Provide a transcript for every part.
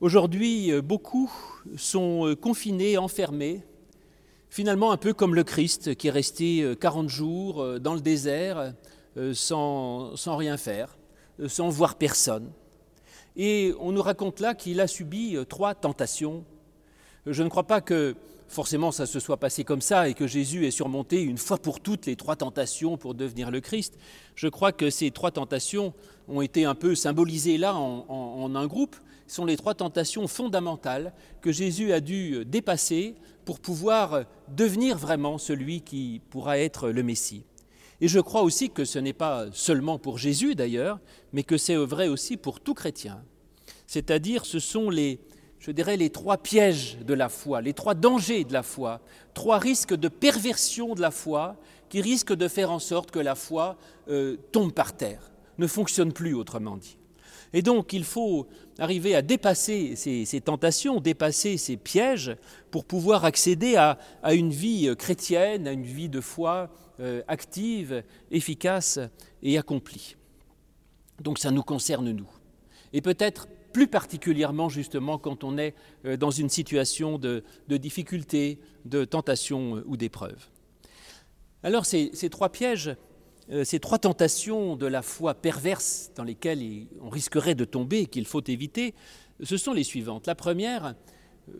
Aujourd'hui, euh, beaucoup sont euh, confinés, enfermés, finalement un peu comme le Christ qui est resté 40 euh, jours dans le désert sans, sans rien faire, sans voir personne. Et on nous raconte là qu'il a subi trois tentations. Je ne crois pas que forcément ça se soit passé comme ça et que Jésus ait surmonté une fois pour toutes les trois tentations pour devenir le Christ. Je crois que ces trois tentations ont été un peu symbolisées là en, un groupe. Sont les trois tentations fondamentales que Jésus a dû dépasser pour pouvoir devenir vraiment celui qui pourra être le Messie. Et je crois aussi que ce n'est pas seulement pour Jésus d'ailleurs, mais que c'est vrai aussi pour tout chrétien. C'est-à-dire ce sont les, je dirais, les trois pièges de la foi, les trois dangers de la foi, trois risques de perversion de la foi qui risquent de faire en sorte que la foi euh, tombe par terre, ne fonctionne plus autrement dit. Et donc il faut arriver à dépasser ces, tentations, dépasser ces pièges pour pouvoir accéder à, une vie chrétienne, à une vie de foi euh, active, efficace et accomplie. Donc ça nous concerne nous. Et peut-être plus particulièrement justement quand on est euh, dans une situation de, difficulté, de tentation euh, ou d'épreuve. Alors ces, trois pièges, euh, ces trois tentations de la foi perverse dans lesquelles on risquerait de tomber, qu'il faut éviter, ce sont les suivantes. La première,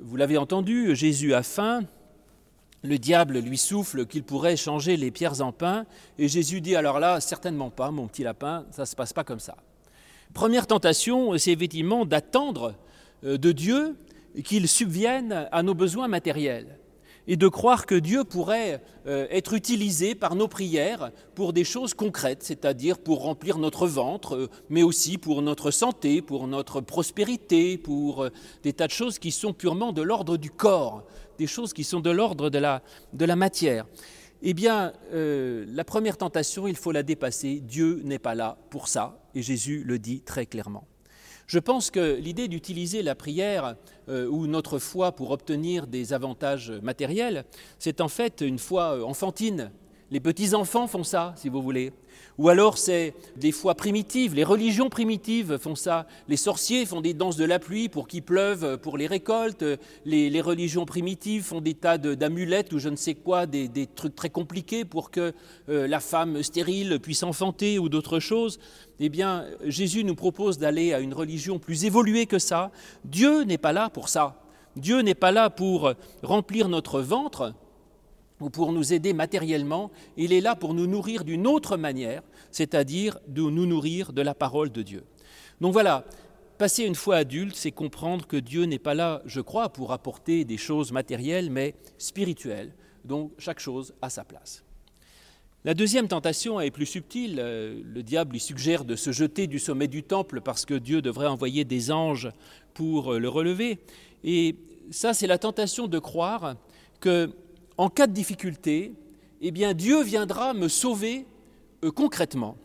vous l'avez entendu, Jésus a faim, le diable lui souffle qu'il pourrait changer les pierres en pain, et Jésus dit alors là, certainement pas, mon petit lapin, ça ne se passe pas comme ça. Première tentation, c'est effectivement d'attendre euh, de Dieu qu'il subvienne à nos besoins matériels et de croire que Dieu pourrait euh, être utilisé par nos prières pour des choses concrètes, c'est-à-dire pour remplir notre ventre, euh, mais aussi pour notre santé, pour notre prospérité, pour des tas de choses qui sont purement de l'ordre du corps, des choses qui sont de l'ordre de la, matière. Eh bien, euh, la première tentation, il faut la dépasser. Dieu n'est pas là pour ça, et Jésus le dit très clairement. Je pense que l'idée d'utiliser la prière euh, ou notre foi pour obtenir des avantages matériels, c'est en fait une foi enfantine. Les petits-enfants font ça, si vous voulez. Ou alors c'est des fois primitives, les religions primitives font ça. Les sorciers font des danses de la pluie pour qu'il pleuve pour les récoltes. Les, religions primitives font des tas d'amulettes ou je ne sais quoi, des, trucs très compliqués pour que euh, la femme stérile puisse enfanter ou d'autres choses. Eh bien, Jésus nous propose d'aller à une religion plus évoluée que ça. Dieu n'est pas là pour ça. Dieu n'est pas là pour remplir notre ventre, ou pour nous aider matériellement, il est là pour nous nourrir d'une autre manière, c'est-à-dire de nous nourrir de la parole de Dieu. Donc voilà, passer une foi adulte, c'est comprendre que Dieu n'est pas là, je crois, pour apporter des choses matérielles, mais spirituelles. Donc chaque chose a sa place. La deuxième tentation est plus subtile. Euh, le diable lui suggère de se jeter du sommet du temple parce que Dieu devrait envoyer des anges pour euh, le relever. Et ça, c'est la tentation de croire que en cas de difficulté, eh bien Dieu viendra me sauver euh, concrètement.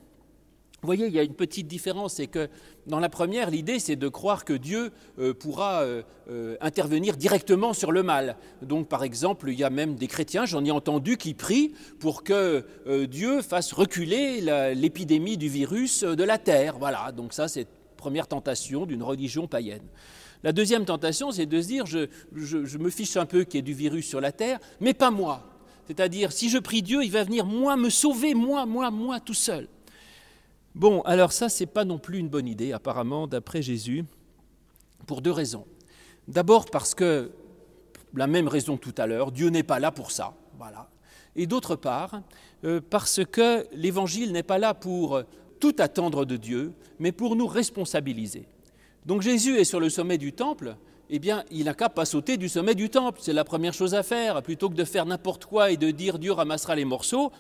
Vous voyez, il y a une petite différence, c'est que dans la première, l'idée, c'est de croire que Dieu euh, pourra euh, intervenir directement sur le mal. Donc, par exemple, il y a même des chrétiens, j'en ai entendu, qui prient pour que Dieu fasse reculer l'épidémie du virus de la terre. Voilà, donc ça, c'est première tentation d'une religion païenne. La deuxième tentation, c'est de se dire, je, me fiche un peu qu'il y ait du virus sur la terre, mais pas moi. C'est-à-dire, si je prie Dieu, il va venir moi me sauver, moi, moi, moi, tout seul. Bon, alors ça, c'est pas non plus une bonne idée, apparemment, d'après Jésus, pour deux raisons. D'abord parce que, la même raison tout à l'heure, Dieu n'est pas là pour ça, voilà. Et d'autre part, euh, parce que l'Évangile n'est pas là pour tout attendre de Dieu, mais pour nous responsabiliser. Donc Jésus est sur le sommet du temple, eh bien, il n'a qu'à pas sauter du sommet du temple. C'est la première chose à faire. Plutôt que de faire n'importe quoi et de dire Dieu ramassera les morceaux,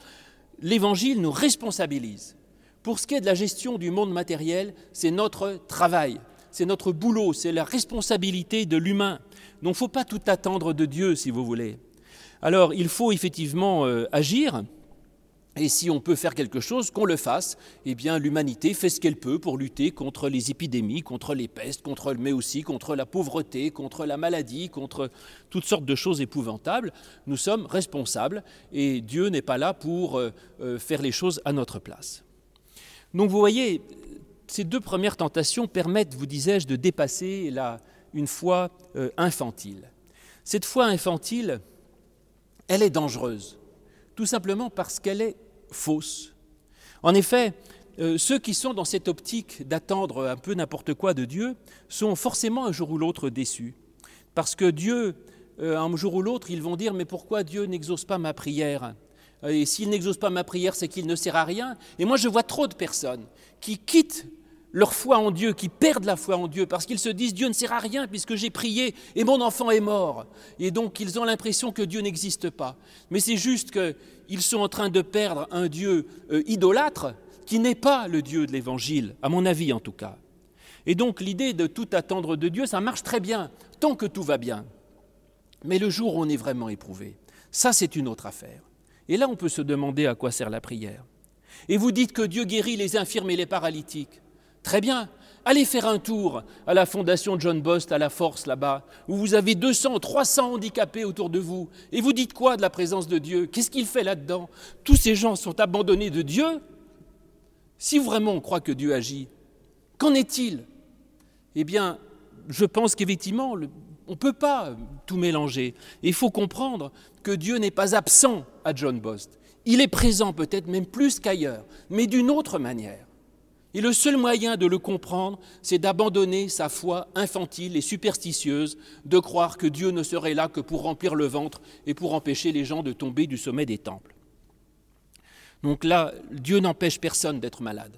l'Évangile nous responsabilise. Pour ce qui est de la gestion du monde matériel, c'est notre travail, c'est notre boulot, c'est la responsabilité de l'humain. Donc il ne faut pas tout attendre de Dieu, si vous voulez. Alors il faut effectivement euh, agir, et si on peut faire quelque chose, qu'on le fasse. Eh bien, l'humanité fait ce qu'elle peut pour lutter contre les épidémies, contre les pestes, contre, mais aussi contre la pauvreté, contre la maladie, contre toutes sortes de choses épouvantables. Nous sommes responsables et Dieu n'est pas là pour euh, euh, faire les choses à notre place. Donc vous voyez, ces deux premières tentations permettent, vous disais-je, de dépasser la, une foi euh, infantile. Cette foi infantile, elle est dangereuse, tout simplement parce qu'elle est fausse. En effet, euh, ceux qui sont dans cette optique d'attendre un peu n'importe quoi de Dieu sont forcément un jour ou l'autre déçus. Parce que Dieu, euh, un jour ou l'autre, ils vont dire, mais pourquoi Dieu n'exauce pas ma prière? Et s'il n'exauce pas ma prière, c'est qu'il ne sert à rien. Et moi, je vois trop de personnes qui quittent leur foi en Dieu, qui perdent la foi en Dieu, parce qu'ils se disent Dieu ne sert à rien puisque j'ai prié et mon enfant est mort. Et donc ils ont l'impression que Dieu n'existe pas. Mais c'est juste qu'ils sont en train de perdre un Dieu euh, idolâtre qui n'est pas le Dieu de l'Évangile, à mon avis en tout cas. Et donc l'idée de tout attendre de Dieu, ça marche très bien, tant que tout va bien. Mais le jour où on est vraiment éprouvé, ça c'est une autre affaire. Et là on peut se demander à quoi sert la prière. Et vous dites que Dieu guérit les infirmes et les paralytiques. Très bien. Allez faire un tour à la fondation John Bost à la Force là-bas, où vous avez 200, 300 handicapés autour de vous. Et vous dites quoi de la présence de Dieu? Qu'est-ce qu'il fait là-dedans? Tous ces gens sont abandonnés de Dieu? Si vraiment on croit que Dieu agit, qu'en est-il? Eh bien, je pense qu'effectivement, on ne peut pas tout mélanger. Il faut comprendre que Dieu n'est pas absent à John Bost. Il est présent peut-être même plus qu'ailleurs, mais d'une autre manière. Et le seul moyen de le comprendre, c'est d'abandonner sa foi infantile et superstitieuse, de croire que Dieu ne serait là que pour remplir le ventre et pour empêcher les gens de tomber du sommet des temples. Donc là, Dieu n'empêche personne d'être malade.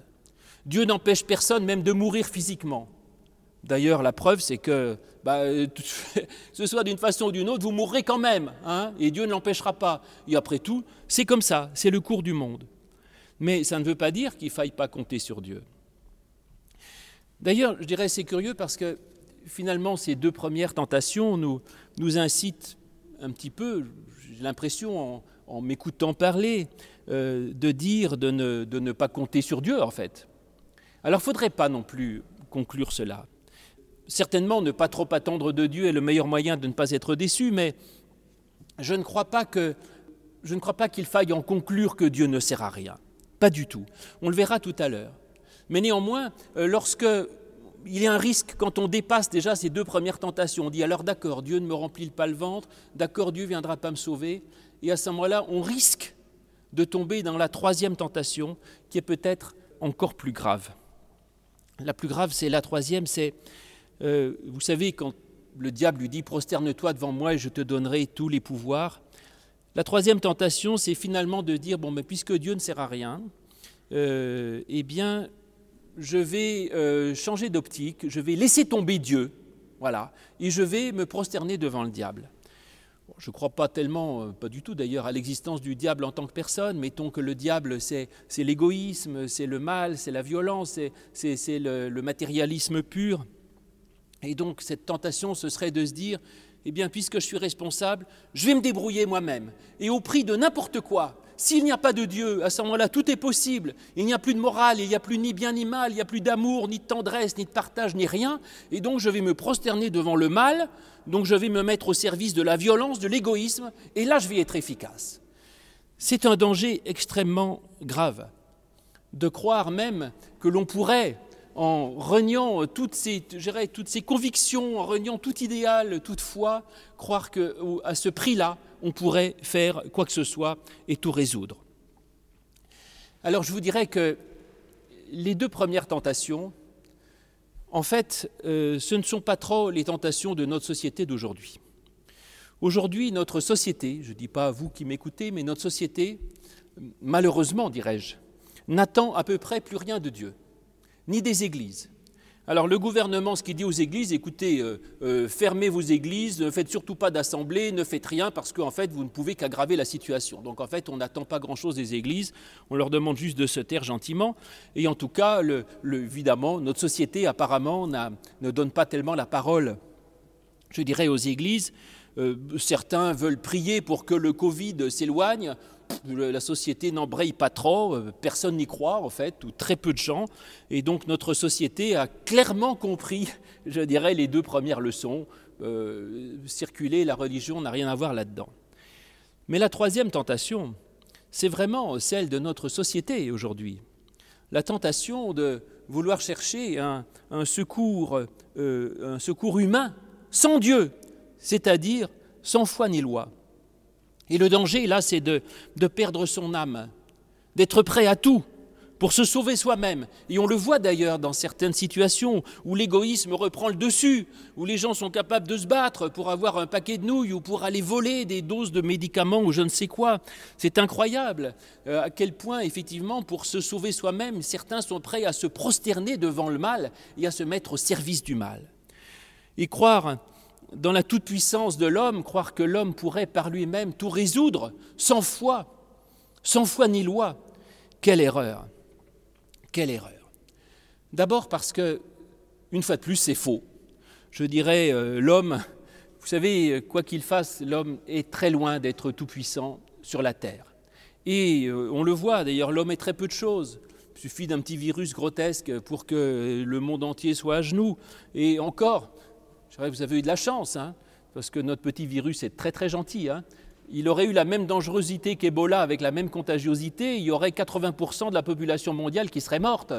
Dieu n'empêche personne même de mourir physiquement. D'ailleurs, la preuve, c'est que bah, ce soit d'une façon ou d'une autre, vous mourrez quand même, hein, et Dieu ne l'empêchera pas. Et après tout, c'est comme ça, c'est le cours du monde. Mais ça ne veut pas dire qu'il ne faille pas compter sur Dieu. D'ailleurs, je dirais c'est curieux parce que finalement, ces deux premières tentations nous, nous incitent un petit peu, j'ai l'impression, en, m'écoutant parler, euh, de dire de ne, de ne, pas compter sur Dieu, en fait. Alors, il faudrait pas non plus conclure cela. Certainement, ne pas trop attendre de Dieu est le meilleur moyen de ne pas être déçu, mais je ne crois pas que je ne crois pas qu'il faille en conclure que Dieu ne sert à rien. Pas du tout. On le verra tout à l'heure. Mais néanmoins, euh, lorsque il y a un risque quand on dépasse déjà ces deux premières tentations, on dit alors d'accord, Dieu ne me remplit pas le ventre, d'accord, Dieu ne viendra pas me sauver, et à ce moment-là, on risque de tomber dans la troisième tentation qui est peut-être encore plus grave. La plus grave, c'est la troisième, c'est, euh, vous savez, quand le diable lui dit prosterne-toi devant moi et je te donnerai tous les pouvoirs, la troisième tentation, c'est finalement de dire, bon, mais puisque Dieu ne sert à rien, euh, eh bien, je vais euh, changer d'optique, je vais laisser tomber Dieu, voilà, et je vais me prosterner devant le diable. je ne crois pas tellement, euh, pas du tout d'ailleurs, à l'existence du diable en tant que personne. Mettons que le diable, c'est l'égoïsme, c'est le mal, c'est la violence, c'est le, le matérialisme pur. Et donc cette tentation, ce serait de se dire, eh bien, puisque je suis responsable, je vais me débrouiller moi-même. Et au prix de n'importe quoi, s'il n'y a pas de Dieu, à ce moment-là, tout est possible. Il n'y a plus de morale, il n'y a plus ni bien ni mal, il n'y a plus d'amour, ni de tendresse, ni de partage, ni rien. Et donc, je vais me prosterner devant le mal, donc je vais me mettre au service de la violence, de l'égoïsme, et là, je vais être efficace. C'est un danger extrêmement grave de croire même que l'on pourrait en reniant toutes ces, toutes ces convictions, en reniant tout idéal, toute foi, croire qu'à ce prix-là, on pourrait faire quoi que ce soit et tout résoudre. Alors je vous dirais que les deux premières tentations, en fait, euh, ce ne sont pas trop les tentations de notre société d'aujourd'hui. Aujourd'hui, notre société, je ne dis pas vous qui m'écoutez, mais notre société, malheureusement, dirais-je, n'attend à peu près plus rien de Dieu ni des églises. Alors le gouvernement, ce qu'il dit aux églises, écoutez, euh, euh, fermez vos églises, ne faites surtout pas d'assemblée, ne faites rien parce qu'en fait, vous ne pouvez qu'aggraver la situation. Donc en fait, on n'attend pas grand-chose des églises, on leur demande juste de se taire gentiment. Et en tout cas, évidemment, notre société apparemment ne donne pas tellement la parole, je dirais, aux églises. Euh, certains veulent prier pour que le Covid s'éloigne la société n'embraye pas trop, euh, personne n'y croit en fait, ou très peu de gens, et donc notre société a clairement compris, je dirais, les deux premières leçons. Euh, circuler, la religion n'a rien à voir là-dedans. Mais la troisième tentation, c'est vraiment celle de notre société aujourd'hui. La tentation de vouloir chercher un, secours, un secours humain sans Dieu, c'est-à-dire sans foi ni loi. Et le danger, là, c'est de, de perdre son âme, d'être prêt à tout pour se sauver soi-même. Et on le voit d'ailleurs dans certaines situations où l'égoïsme reprend le dessus, où les gens sont capables de se battre pour avoir un paquet de nouilles ou pour aller voler des doses de médicaments ou je ne sais quoi. C'est incroyable euh, à quel point, effectivement, pour se sauver soi-même, certains sont prêts à se prosterner devant le mal et à se mettre au service du mal. Et croire dans la toute-puissance de l'homme, croire que l'homme pourrait par lui-même tout résoudre, sans foi, sans foi ni loi, quelle erreur quelle erreur D'abord parce que, une fois de plus, c'est faux. Je dirais, euh, l'homme, vous savez, quoi qu'il fasse, l'homme est très loin d'être tout-puissant sur la terre. Et euh, on le voit, d'ailleurs, l'homme est très peu de choses. Il suffit d'un petit virus grotesque pour que le monde entier soit à genoux. Et encore, vous avez eu de la chance, hein, parce que notre petit virus est très très gentil. Hein il aurait eu la même dangerosité qu'Ebola avec la même contagiosité, il y aurait 80% de la population mondiale qui serait morte.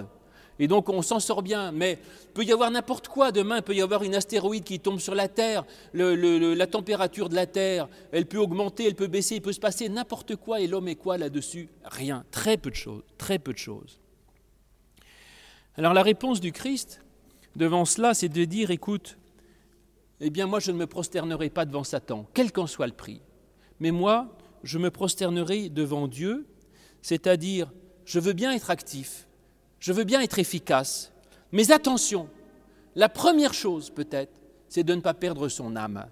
Et donc on s'en sort bien. Mais peut y avoir n'importe quoi demain, peut y avoir une astéroïde qui tombe sur la Terre, la température de la Terre, elle peut augmenter, elle peut baisser, il peut se passer n'importe quoi. Et l'homme est quoi là-dessus? Rien. Très peu de choses. Très peu de choses. Alors la réponse du Christ devant cela, c'est de dire, écoute, eh bien moi je ne me prosternerai pas devant Satan, quel qu'en soit le prix mais moi, je me prosternerai devant Dieu, c'est-à-dire, je veux bien être actif, je veux bien être efficace, mais attention, la première chose peut-être, c'est de ne pas perdre son âme.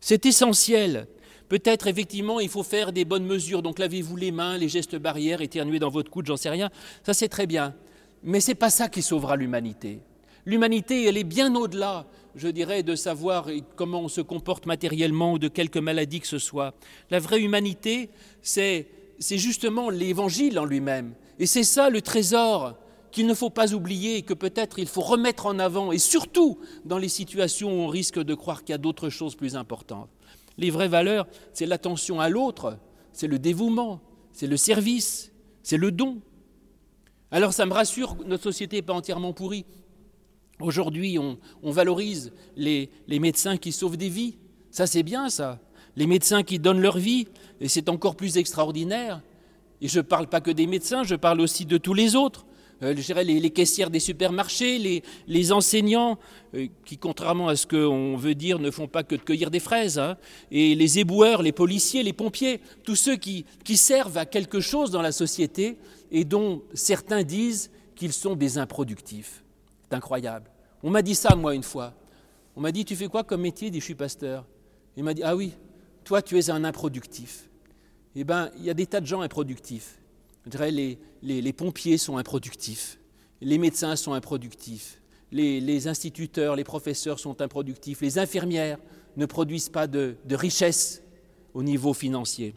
C'est essentiel. Peut-être effectivement il faut faire des bonnes mesures, donc lavez-vous les mains, les gestes barrières, éternuez dans votre coude, j'en sais rien, ça c'est très bien. Mais ce n'est pas ça qui sauvera l'humanité. L'humanité, elle est bien au-delà, je dirais, de savoir comment on se comporte matériellement ou de quelque maladie que ce soit. La vraie humanité, c'est justement l'évangile en lui-même. Et c'est ça le trésor qu'il ne faut pas oublier, que peut-être il faut remettre en avant, et surtout dans les situations où on risque de croire qu'il y a d'autres choses plus importantes. Les vraies valeurs, c'est l'attention à l'autre, c'est le dévouement, c'est le service, c'est le don. Alors ça me rassure, notre société n'est pas entièrement pourrie. Aujourd'hui, on, valorise les, médecins qui sauvent des vies. Ça, c'est bien, ça. Les médecins qui donnent leur vie, et c'est encore plus extraordinaire. Et je ne parle pas que des médecins, je parle aussi de tous les autres. Euh, je dirais les, caissières des supermarchés, les, enseignants, euh, qui, contrairement à ce qu'on veut dire, ne font pas que de cueillir des fraises, hein. et les éboueurs, les policiers, les pompiers, tous ceux qui servent à quelque chose dans la société et dont certains disent qu'ils sont des improductifs incroyable. On m'a dit ça, moi, une fois. On m'a dit, tu fais quoi comme métier? dit, je suis pasteur. Il m'a dit, ah oui, toi, tu es un improductif. Eh bien, il y a des tas de gens improductifs. Je dirais, les, pompiers sont improductifs, les médecins sont improductifs, les, les, instituteurs, les professeurs sont improductifs, les infirmières ne produisent pas de, de richesse au niveau financier.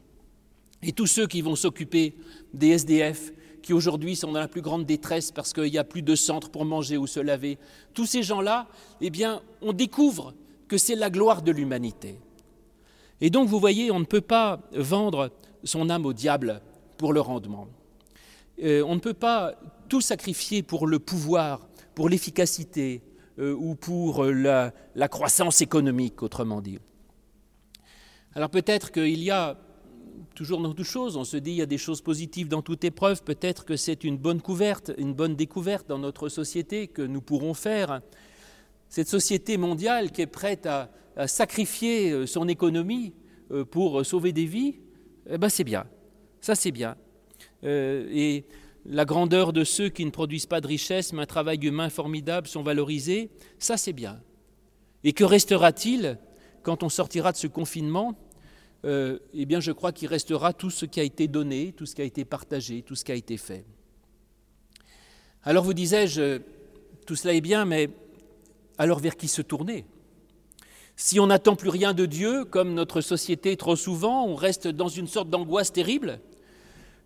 Et tous ceux qui vont s'occuper des SDF, qui aujourd'hui sont dans la plus grande détresse parce qu'il n'y a plus de centre pour manger ou se laver. Tous ces gens-là, eh bien, on découvre que c'est la gloire de l'humanité. Et donc, vous voyez, on ne peut pas vendre son âme au diable pour le rendement. Euh, on ne peut pas tout sacrifier pour le pouvoir, pour l'efficacité euh, ou pour la, la croissance économique, autrement dit. Alors peut-être qu'il y a toujours dans toutes choses, on se dit il y a des choses positives dans toute épreuve, peut-être que c'est une bonne couverte, une bonne découverte dans notre société que nous pourrons faire. Cette société mondiale qui est prête à, sacrifier euh, son économie euh, pour sauver des vies, eh ben c'est bien, ça c'est bien. Euh, et la grandeur de ceux qui ne produisent pas de richesse, mais un travail humain formidable, sont valorisés, ça c'est bien. Et que restera-t-il quand on sortira de ce confinement euh, eh bien je crois qu'il restera tout ce qui a été donné, tout ce qui a été partagé, tout ce qui a été fait. Alors vous disais-je, tout cela est bien, mais alors vers qui se tourner? Si on n'attend plus rien de Dieu, comme notre société trop souvent, on reste dans une sorte d'angoisse terrible,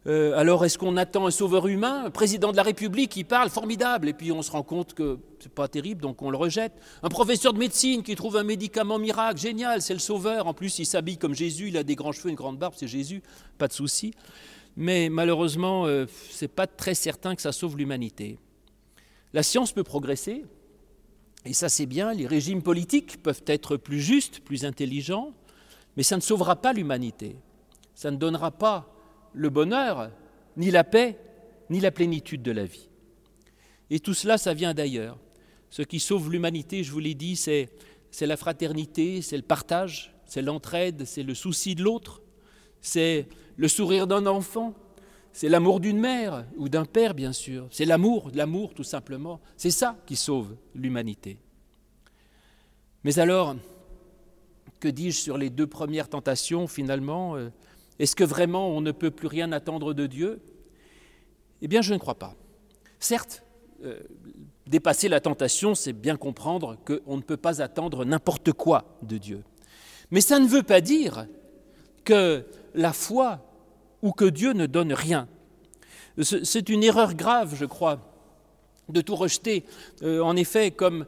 euh, alors est-ce qu'on attend un sauveur humain, un président de la République qui parle, formidable, et puis on se rend compte que c'est pas terrible, donc on le rejette. Un professeur de médecine qui trouve un médicament miracle, génial, c'est le sauveur. En plus, il s'habille comme Jésus, il a des grands cheveux, une grande barbe, c'est Jésus, pas de souci. Mais malheureusement, euh, c'est pas très certain que ça sauve l'humanité. La science peut progresser, Et ça c'est bien, les régimes politiques peuvent être plus justes, plus intelligents, mais ça ne sauvera pas l'humanité. Ça ne donnera pas le bonheur, ni la paix, ni la plénitude de la vie. Et tout cela, ça vient d'ailleurs. Ce qui sauve l'humanité, je vous l'ai dit, c'est, la fraternité, c'est le partage, c'est l'entraide, c'est le souci de l'autre, c'est le sourire d'un enfant, c'est l'amour d'une mère ou d'un père, bien sûr, c'est l'amour, l'amour tout simplement. C'est ça qui sauve l'humanité. Mais alors, que dis-je sur les deux premières tentations finalement euh, Est-ce que vraiment on ne peut plus rien attendre de Dieu? Eh bien, je ne crois pas. Certes, euh, dépasser la tentation, c'est bien comprendre qu'on ne peut pas attendre n'importe quoi de Dieu. Mais ça ne veut pas dire que la foi ou que Dieu ne donne rien. C'est une erreur grave, je crois, de tout rejeter. Euh, en effet, comme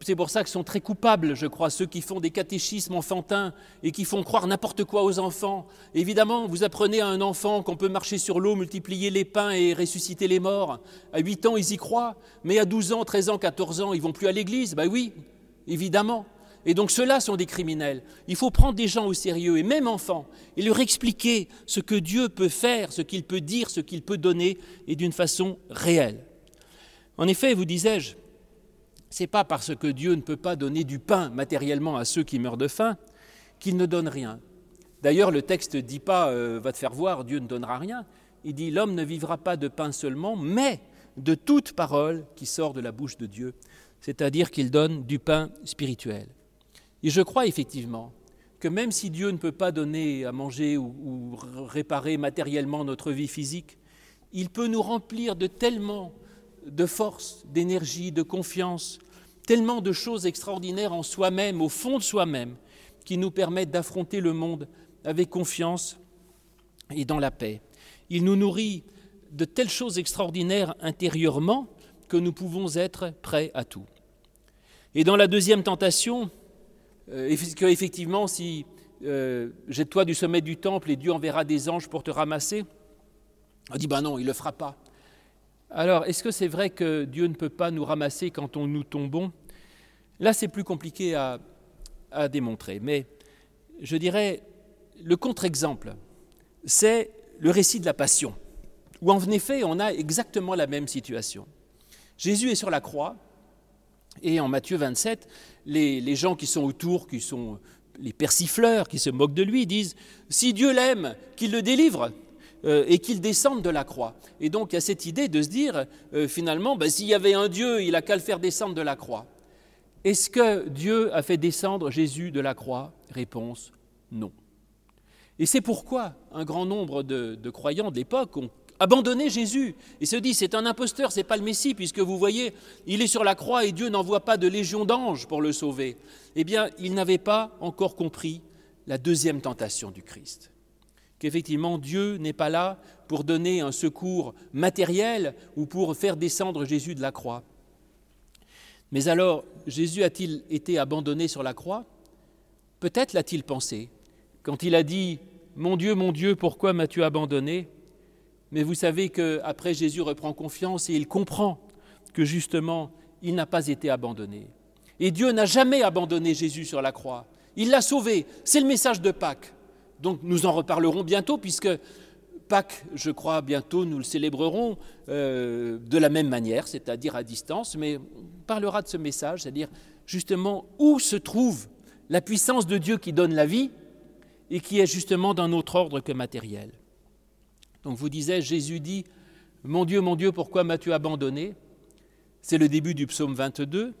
c'est pour ça qu'ils sont très coupables, je crois, ceux qui font des catéchismes enfantins et qui font croire n'importe quoi aux enfants. Évidemment, vous apprenez à un enfant qu'on peut marcher sur l'eau, multiplier les pains et ressusciter les morts. À 8 ans, ils y croient, mais à 12 ans, 13 ans, 14 ans, ils vont plus à l'église. Ben oui, évidemment. Et donc ceux-là sont des criminels. Il faut prendre des gens au sérieux, et même enfants, et leur expliquer ce que Dieu peut faire, ce qu'il peut dire, ce qu'il peut donner, et d'une façon réelle. En effet, vous disais-je, c'est pas parce que Dieu ne peut pas donner du pain matériellement à ceux qui meurent de faim qu'il ne donne rien. D'ailleurs, le texte ne dit pas euh, va te faire voir, Dieu ne donnera rien. Il dit l'homme ne vivra pas de pain seulement, mais de toute parole qui sort de la bouche de Dieu, c'est-à-dire qu'il donne du pain spirituel. Et je crois effectivement que même si Dieu ne peut pas donner à manger ou réparer matériellement notre vie physique, il peut nous remplir de tellement de force, d'énergie, de confiance, tellement de choses extraordinaires en soi-même, au fond de soi-même, qui nous permettent d'affronter le monde avec confiance et dans la paix. Il nous nourrit de telles choses extraordinaires intérieurement que nous pouvons être prêts à tout. Et dans la deuxième tentation, euh, effectivement, si euh, jette-toi du sommet du temple et Dieu enverra des anges pour te ramasser, on dit ben non, il ne le fera pas. Alors, est-ce que c'est vrai que Dieu ne peut pas nous ramasser quand nous tombons? Là, c'est plus compliqué à, démontrer. Mais je dirais, le contre-exemple, c'est le récit de la Passion, où en effet, on a exactement la même situation. Jésus est sur la croix, et en Matthieu 27, les, les gens qui sont autour, qui sont les persifleurs, qui se moquent de lui, disent, si Dieu l'aime, qu'il le délivre. Euh, et qu'il descende de la croix. Et donc il y a cette idée de se dire, euh, finalement, ben, s'il y avait un Dieu, il a qu'à le faire descendre de la croix. Est-ce que Dieu a fait descendre Jésus de la croix? Réponse, non. Et c'est pourquoi un grand nombre de, croyants de l'époque ont abandonné Jésus et se disent c'est un imposteur, c'est pas le Messie, puisque vous voyez, il est sur la croix et Dieu n'envoie pas de légion d'anges pour le sauver. Eh bien, ils n'avaient pas encore compris la deuxième tentation du Christ qu'effectivement Dieu n'est pas là pour donner un secours matériel ou pour faire descendre Jésus de la croix. Mais alors, Jésus a-t-il été abandonné sur la croix? Peut-être l'a-t-il pensé. Quand il a dit Mon Dieu, mon Dieu, pourquoi m'as-tu abandonné? Mais vous savez qu'après Jésus reprend confiance et il comprend que justement, il n'a pas été abandonné. Et Dieu n'a jamais abandonné Jésus sur la croix. Il l'a sauvé. C'est le message de Pâques. Donc nous en reparlerons bientôt, puisque Pâques, je crois, bientôt nous le célébrerons euh, de la même manière, c'est-à-dire à distance, mais on parlera de ce message, c'est-à-dire justement où se trouve la puissance de Dieu qui donne la vie et qui est justement d'un autre ordre que matériel. Donc vous disiez, Jésus dit, Mon Dieu, mon Dieu, pourquoi m'as-tu abandonné? C'est le début du psaume 22,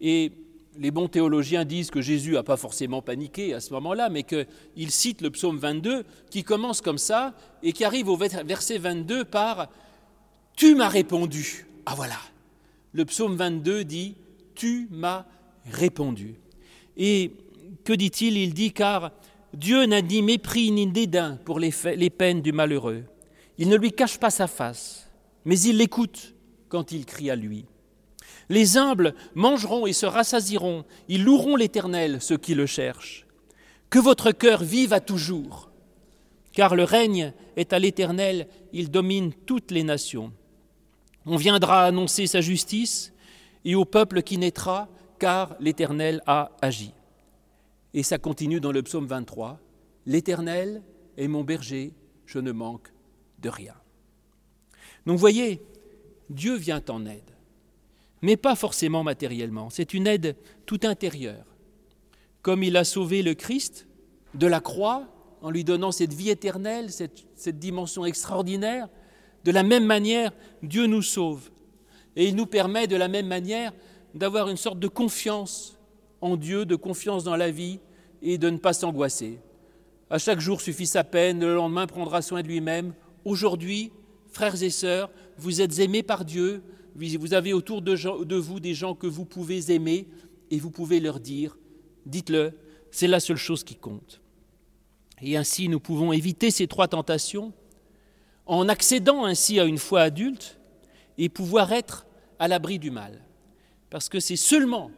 et les bons théologiens disent que Jésus n'a pas forcément paniqué à ce moment-là, mais qu'il cite le psaume 22 qui commence comme ça et qui arrive au verset 22 par Tu m'as répondu. Ah voilà. Le psaume 22 dit Tu m'as répondu. Et que dit-il? Il dit car Dieu n'a ni mépris ni dédain pour les, les peines du malheureux. Il ne lui cache pas sa face, mais il l'écoute quand il crie à lui. Les humbles mangeront et se rassasiront, ils loueront l'Éternel, ceux qui le cherchent. Que votre cœur vive à toujours, car le règne est à l'Éternel, il domine toutes les nations. On viendra annoncer sa justice, et au peuple qui naîtra, car l'Éternel a agi. Et ça continue dans le psaume 23. L'Éternel est mon berger, je ne manque de rien. Donc voyez, Dieu vient en aide, mais pas forcément matériellement. C'est une aide tout intérieure. Comme il a sauvé le Christ de la croix en lui donnant cette vie éternelle, cette, dimension extraordinaire, de la même manière, Dieu nous sauve. Et il nous permet de la même manière d'avoir une sorte de confiance en Dieu, de confiance dans la vie et de ne pas s'angoisser. À chaque jour suffit sa peine, le lendemain prendra soin de lui-même. Aujourd'hui, frères et sœurs, vous êtes aimés par Dieu, vous avez autour de, vous des gens que vous pouvez aimer et vous pouvez leur dire, dites-le, c'est la seule chose qui compte. Et ainsi, nous pouvons éviter ces trois tentations en accédant ainsi à une foi adulte et pouvoir être à l'abri du mal. Parce que c'est seulement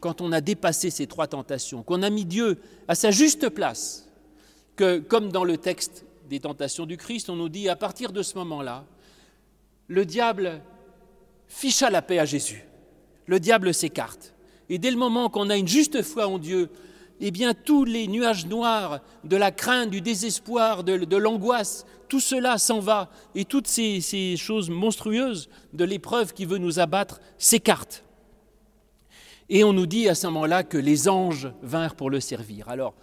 quand on a dépassé ces trois tentations, qu'on a mis Dieu à sa juste place, que, comme dans le texte des tentations du Christ, on nous dit à partir de ce moment-là, le diable ficha la paix à Jésus. Le diable s'écarte. Et dès le moment qu'on a une juste foi en Dieu, eh bien tous les nuages noirs de la crainte, du désespoir, de, l'angoisse, tout cela s'en va et toutes ces, ces choses monstrueuses de l'épreuve qui veut nous abattre s'écartent. Et on nous dit à ce moment-là que les anges vinrent pour le servir. Alors,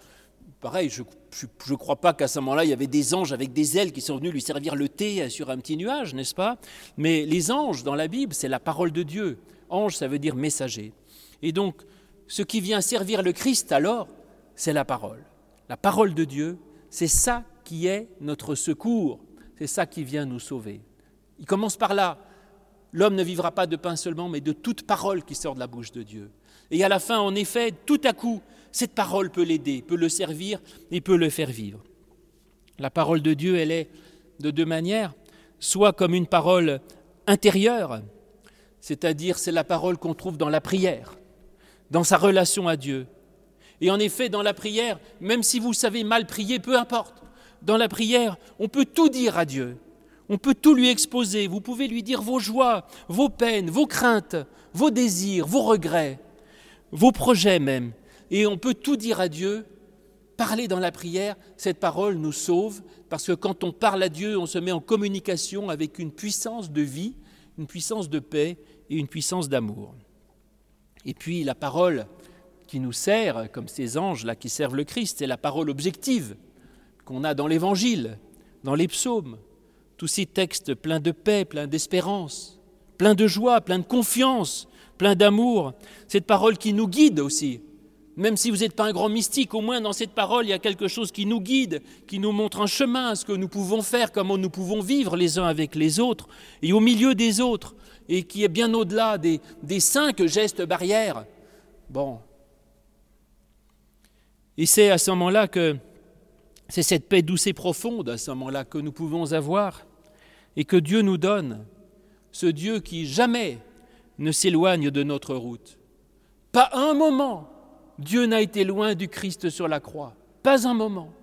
pareil, je ne crois pas qu'à ce moment-là, il y avait des anges avec des ailes qui sont venus lui servir le thé sur un petit nuage, n'est-ce pas? Mais les anges, dans la Bible, c'est la parole de Dieu. Ange, ça veut dire messager. Et donc, ce qui vient servir le Christ alors, c'est la parole. La parole de Dieu, c'est ça qui est notre secours, c'est ça qui vient nous sauver. Il commence par là. L'homme ne vivra pas de pain seulement, mais de toute parole qui sort de la bouche de Dieu. Et à la fin, en effet, tout à coup, cette parole peut l'aider, peut le servir et peut le faire vivre. La parole de Dieu, elle est de deux manières, soit comme une parole intérieure, c'est-à-dire c'est la parole qu'on trouve dans la prière, dans sa relation à Dieu. Et en effet, dans la prière, même si vous savez mal prier, peu importe, dans la prière, on peut tout dire à Dieu. On peut tout lui exposer. Vous pouvez lui dire vos joies, vos peines, vos craintes, vos désirs, vos regrets, vos projets même. Et on peut tout dire à Dieu. Parler dans la prière, cette parole nous sauve, parce que quand on parle à Dieu, on se met en communication avec une puissance de vie, une puissance de paix et une puissance d'amour. Et puis la parole qui nous sert, comme ces anges-là qui servent le Christ, c'est la parole objective qu'on a dans l'Évangile, dans les psaumes, tous ces textes pleins de paix, pleins d'espérance, pleins de joie, pleins de confiance, pleins d'amour, cette parole qui nous guide aussi. Même si vous n'êtes pas un grand mystique, au moins dans cette parole, il y a quelque chose qui nous guide, qui nous montre un chemin, ce que nous pouvons faire, comment nous pouvons vivre les uns avec les autres, et au milieu des autres, et qui est bien au-delà des, des cinq gestes barrières. Bon. Et c'est à ce moment-là que c'est cette paix douce et profonde, à ce moment-là, que nous pouvons avoir et que Dieu nous donne, ce Dieu qui jamais ne s'éloigne de notre route. Pas un moment, Dieu n'a été loin du Christ sur la croix. Pas un moment.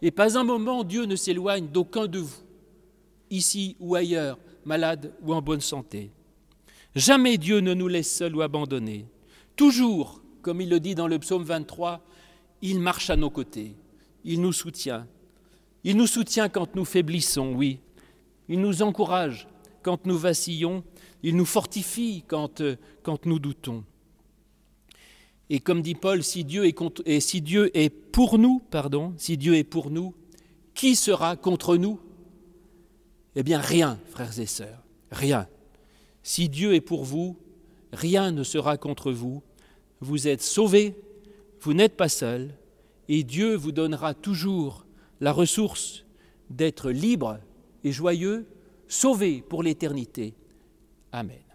Et pas un moment, Dieu ne s'éloigne d'aucun de vous, ici ou ailleurs, malade ou en bonne santé. Jamais Dieu ne nous laisse seuls ou abandonnés. Toujours, comme il le dit dans le psaume 23, il marche à nos côtés, il nous soutient. Il nous soutient quand nous faiblissons, oui. Il nous encourage quand nous vacillons, il nous fortifie quand, euh, nous doutons. Et comme dit Paul, si Dieu est, et si Dieu est pour nous, pardon, si Dieu est pour nous, qui sera contre nous? Eh bien rien, frères et sœurs, rien. Si Dieu est pour vous, rien ne sera contre vous. Vous êtes sauvés, vous n'êtes pas seuls, et Dieu vous donnera toujours la ressource d'être libre et joyeux, sauvés pour l'éternité. Amen.